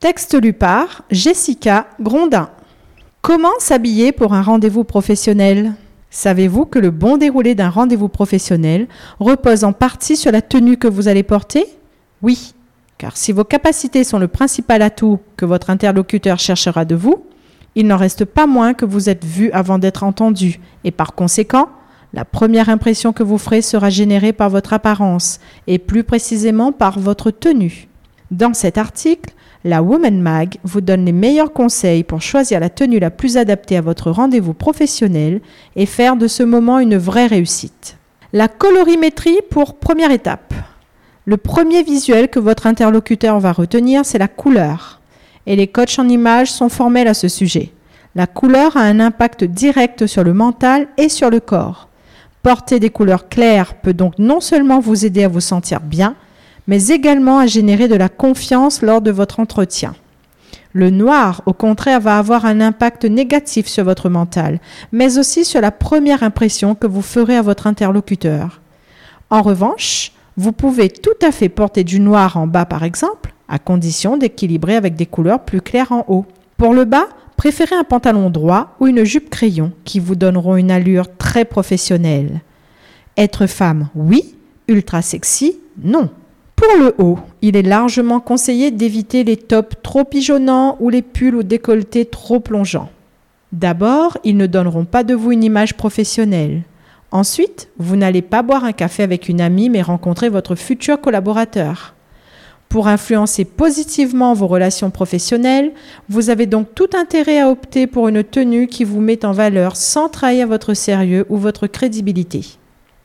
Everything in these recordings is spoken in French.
Texte lu par Jessica Grondin. Comment s'habiller pour un rendez-vous professionnel? Savez-vous que le bon déroulé d'un rendez-vous professionnel repose en partie sur la tenue que vous allez porter? Oui, car si vos capacités sont le principal atout que votre interlocuteur cherchera de vous, il n'en reste pas moins que vous êtes vu avant d'être entendu, et par conséquent, la première impression que vous ferez sera générée par votre apparence, et plus précisément par votre tenue. Dans cet article, la Woman Mag vous donne les meilleurs conseils pour choisir la tenue la plus adaptée à votre rendez-vous professionnel et faire de ce moment une vraie réussite. La colorimétrie pour première étape. Le premier visuel que votre interlocuteur va retenir, c'est la couleur. Et les coachs en images sont formels à ce sujet. La couleur a un impact direct sur le mental et sur le corps. Porter des couleurs claires peut donc non seulement vous aider à vous sentir bien, mais également à générer de la confiance lors de votre entretien. Le noir, au contraire, va avoir un impact négatif sur votre mental, mais aussi sur la première impression que vous ferez à votre interlocuteur. En revanche, vous pouvez tout à fait porter du noir en bas par exemple, à condition d'équilibrer avec des couleurs plus claires en haut. Pour le bas, préférez un pantalon droit ou une jupe crayon qui vous donneront une allure très professionnelle. Être femme, oui. Ultra sexy, non. Pour le haut, il est largement conseillé d'éviter les tops trop pigeonnants ou les pulls ou décolletés trop plongeants. D'abord, ils ne donneront pas de vous une image professionnelle. Ensuite, vous n'allez pas boire un café avec une amie mais rencontrer votre futur collaborateur. Pour influencer positivement vos relations professionnelles, vous avez donc tout intérêt à opter pour une tenue qui vous met en valeur sans trahir votre sérieux ou votre crédibilité.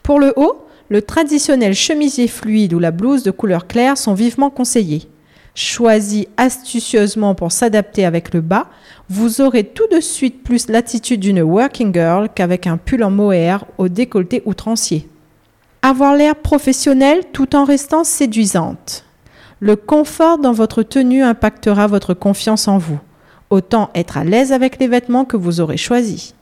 Pour le haut, le traditionnel chemisier fluide ou la blouse de couleur claire sont vivement conseillés. Choisis astucieusement pour s'adapter avec le bas, vous aurez tout de suite plus l'attitude d'une working girl qu'avec un pull en mohair au décolleté outrancier. Avoir l'air professionnel tout en restant séduisante. Le confort dans votre tenue impactera votre confiance en vous. Autant être à l'aise avec les vêtements que vous aurez choisis.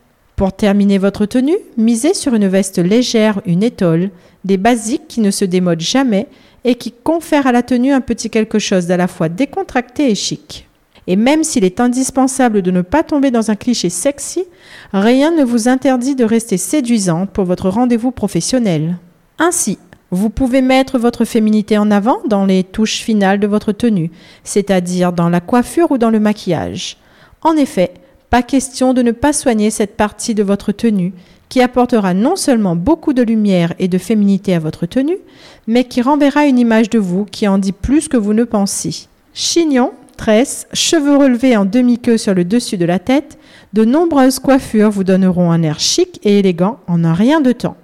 Pour terminer votre tenue, misez sur une veste légère, une étole, des basiques qui ne se démodent jamais et qui confèrent à la tenue un petit quelque chose d'à la fois décontracté et chic. Et même s'il est indispensable de ne pas tomber dans un cliché sexy, rien ne vous interdit de rester séduisante pour votre rendez-vous professionnel. Ainsi, vous pouvez mettre votre féminité en avant dans les touches finales de votre tenue, c'est-à-dire dans la coiffure ou dans le maquillage. En effet, pas question de ne pas soigner cette partie de votre tenue qui apportera non seulement beaucoup de lumière et de féminité à votre tenue, mais qui renverra une image de vous qui en dit plus que vous ne pensez. Chignon, tresse, cheveux relevés en demi-queue sur le dessus de la tête, de nombreuses coiffures vous donneront un air chic et élégant en un rien de temps.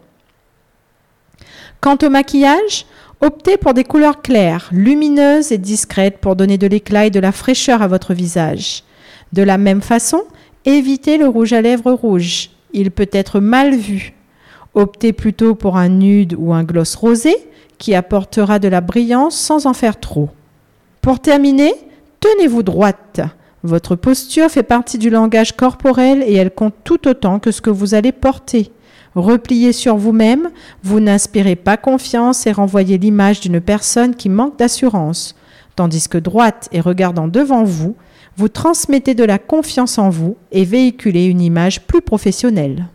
Quant au maquillage, optez pour des couleurs claires, lumineuses et discrètes pour donner de l'éclat et de la fraîcheur à votre visage. De la même façon, Évitez le rouge à lèvres rouge. Il peut être mal vu. Optez plutôt pour un nude ou un gloss rosé qui apportera de la brillance sans en faire trop. Pour terminer, tenez-vous droite. Votre posture fait partie du langage corporel et elle compte tout autant que ce que vous allez porter. Repliez sur vous-même, vous n'inspirez pas confiance et renvoyez l'image d'une personne qui manque d'assurance, tandis que droite et regardant devant vous, vous transmettez de la confiance en vous et véhiculez une image plus professionnelle.